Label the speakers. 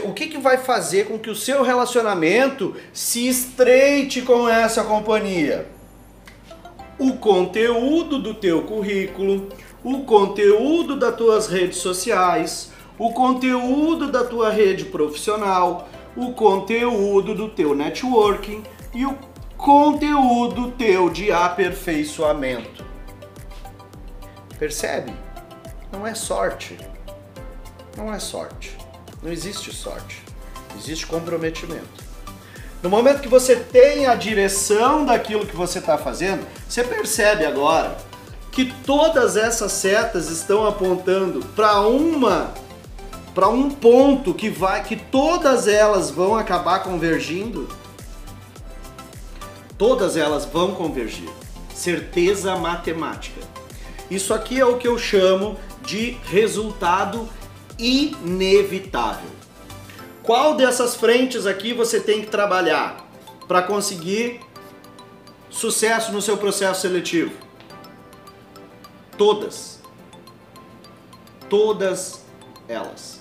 Speaker 1: O que, que vai fazer com que o seu relacionamento se estreite com essa companhia? O conteúdo do teu currículo, o conteúdo das tuas redes sociais, o conteúdo da tua rede profissional, o conteúdo do teu networking e o conteúdo teu de aperfeiçoamento. Percebe? Não é sorte. Não é sorte. Não existe sorte, existe comprometimento. No momento que você tem a direção daquilo que você está fazendo, você percebe agora que todas essas setas estão apontando para uma para um ponto que vai que todas elas vão acabar convergindo. Todas elas vão convergir. Certeza matemática. Isso aqui é o que eu chamo de resultado inevitável. Qual dessas frentes aqui você tem que trabalhar para conseguir sucesso no seu processo seletivo? Todas. Todas elas.